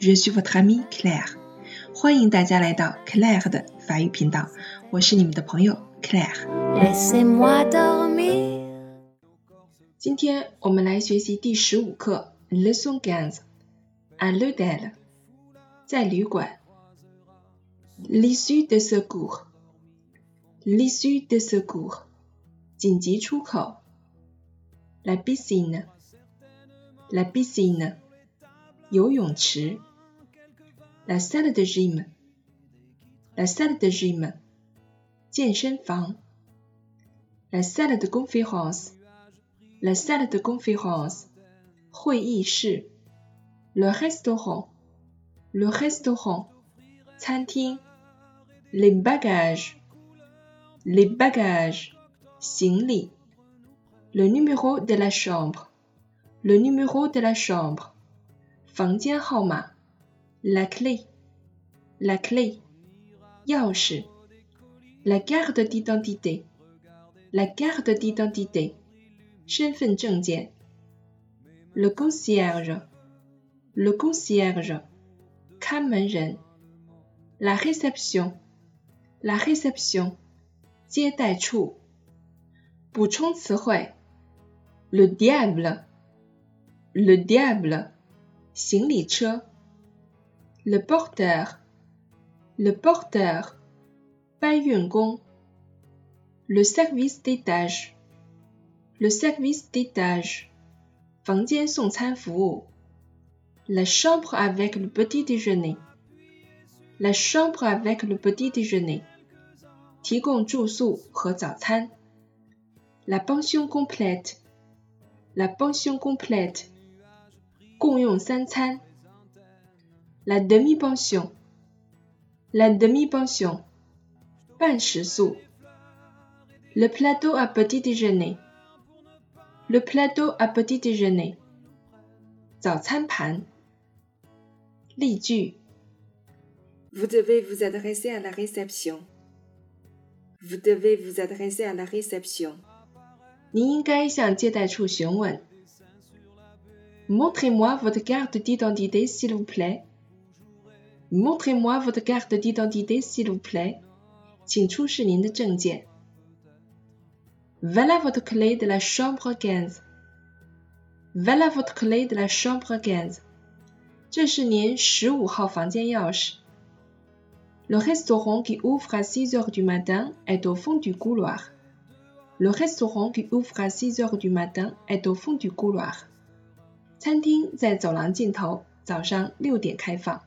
Suis votre amie Claire。欢迎大家来到 Claire 的法语频道，我是你们的朋友 Claire。Laissez-moi dormir. 今天我们来学习第十五课 Leçon quinze à l'hôtel，在旅馆。L'issue de secours，l'issue de secours，紧急出口。La piscine，la piscine，游泳池。La salle de gym，la salle de gym，健身房。La salle de conférence，la salle de conférence，会议室。Le restaurant，le restaurant，餐厅。Les bagages，les bagages，行李。Le numéro de la chambre，le numéro de la chambre，房间号码。 La clé，la clé，钥匙。La carte d'identité，la carte d'identité，身份证件。Le concierge，le concierge，看门人。La réception，la réception，接待处。补充词汇：le diable，le diable，行李车。 le porteur，le porteur，搬运工。le service d'étage，le service d'étage，房间送餐服务。La chambre avec le petit déjeuner，la chambre avec le petit déjeuner，提供住宿和早餐。La pension complète，la pension complète，共用三餐。 La demi-pension，la demi-pension，半时宿。Le plateau à petit déjeuner，le plateau à petit déjeuner，早餐盘。例句：Vous devez vous adresser à la réception。Vous devez vous adresser à la réception。您应该向接待处询问。Montrez-moi votre carte d'identité s'il vous plaît。 Montrez-moi votre carte d'identité s'il vous plaît。请出示您的证件。Voilà votre clé de la chambre quinze。Voilà votre clé de la chambre quinze。这是您十五号房间钥匙。Le restaurant qui ouvre à six heures du matin est au fond du couloir. Le restaurant qui ouvre à six heures du matin est au fond du couloir. 餐厅在走廊尽头，早上六点开放。